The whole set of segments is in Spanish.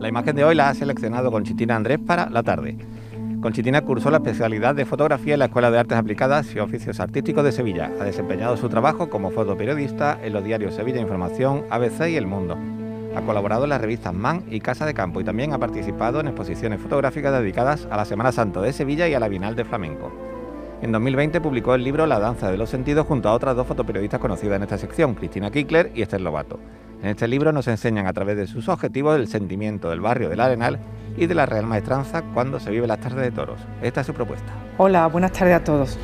La imagen de hoy la ha seleccionado Conchitina Andrés para la tarde. Conchitina cursó la especialidad de fotografía en la Escuela de Artes Aplicadas y Oficios Artísticos de Sevilla. Ha desempeñado su trabajo como fotoperiodista en los diarios Sevilla Información, ABC y El Mundo. Ha colaborado en las revistas Man y Casa de Campo y también ha participado en exposiciones fotográficas dedicadas a la Semana Santa de Sevilla y a la Bienal de Flamenco. En 2020 publicó el libro La danza de los sentidos junto a otras dos fotoperiodistas conocidas en esta sección, Cristina Kickler y Esther Lobato. En este libro nos enseñan a través de sus objetivos el sentimiento del barrio del Arenal y de la Real Maestranza cuando se vive las tardes de toros. Esta es su propuesta. Hola, buenas tardes a todos.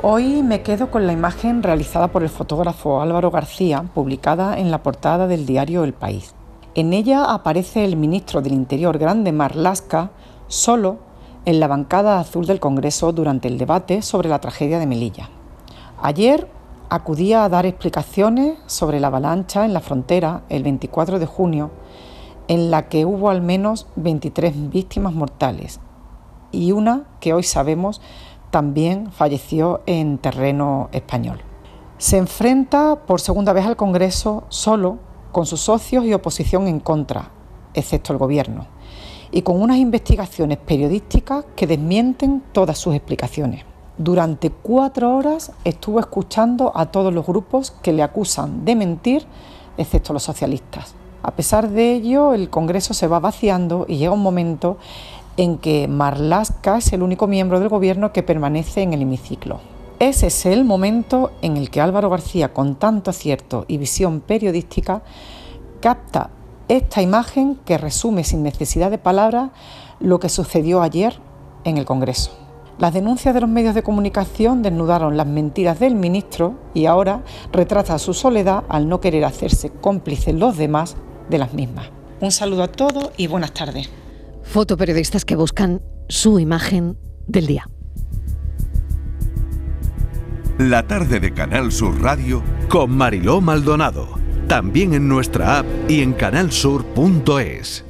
Hoy me quedo con la imagen realizada por el fotógrafo Álvaro García, publicada en la portada del diario El País. En ella aparece el ministro del Interior Grande Marlasca solo en la bancada azul del Congreso durante el debate sobre la tragedia de Melilla. Ayer acudía a dar explicaciones sobre la avalancha en la frontera el 24 de junio, en la que hubo al menos 23 víctimas mortales y una que hoy sabemos también falleció en terreno español. Se enfrenta por segunda vez al Congreso solo, con sus socios y oposición en contra, excepto el Gobierno, y con unas investigaciones periodísticas que desmienten todas sus explicaciones. Durante cuatro horas estuvo escuchando a todos los grupos que le acusan de mentir, excepto los socialistas. A pesar de ello, el Congreso se va vaciando y llega un momento en que Marlaska es el único miembro del Gobierno que permanece en el hemiciclo. Ese es el momento en el que Álvaro García, con tanto acierto y visión periodística, capta esta imagen que resume sin necesidad de palabras lo que sucedió ayer en el Congreso. Las denuncias de los medios de comunicación desnudaron las mentiras del ministro y ahora retrata su soledad al no querer hacerse cómplices los demás de las mismas. Un saludo a todos y buenas tardes. Fotoperiodistas que buscan su imagen del día. La tarde de Canal Sur Radio con Mariló Maldonado. También en nuestra app y en canalsur.es.